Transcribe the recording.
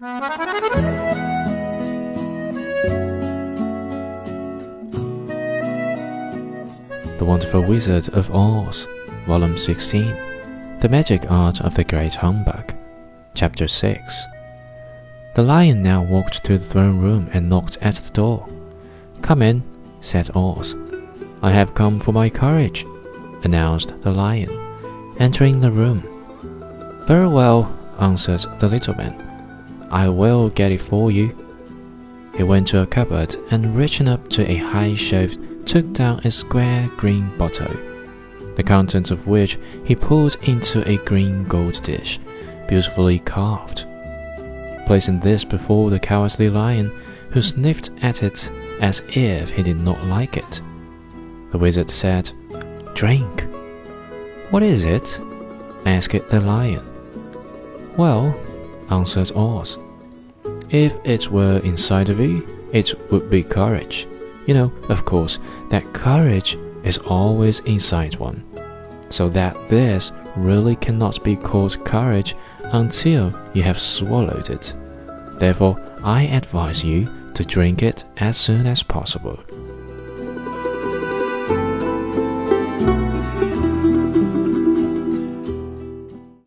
The Wonderful Wizard of Oz, Volume 16 The Magic Art of the Great Humbug, Chapter 6. The lion now walked to the throne room and knocked at the door. Come in, said Oz. I have come for my courage, announced the lion, entering the room. Very well, answered the little man. I will get it for you. He went to a cupboard and, reaching up to a high shelf, took down a square green bottle, the contents of which he poured into a green gold dish, beautifully carved. Placing this before the cowardly lion, who sniffed at it as if he did not like it, the wizard said, Drink. What is it? asked the lion. Well, answered Oz, if it were inside of you, it would be courage. You know, of course, that courage is always inside one. So that this really cannot be called courage until you have swallowed it. Therefore, I advise you to drink it as soon as possible.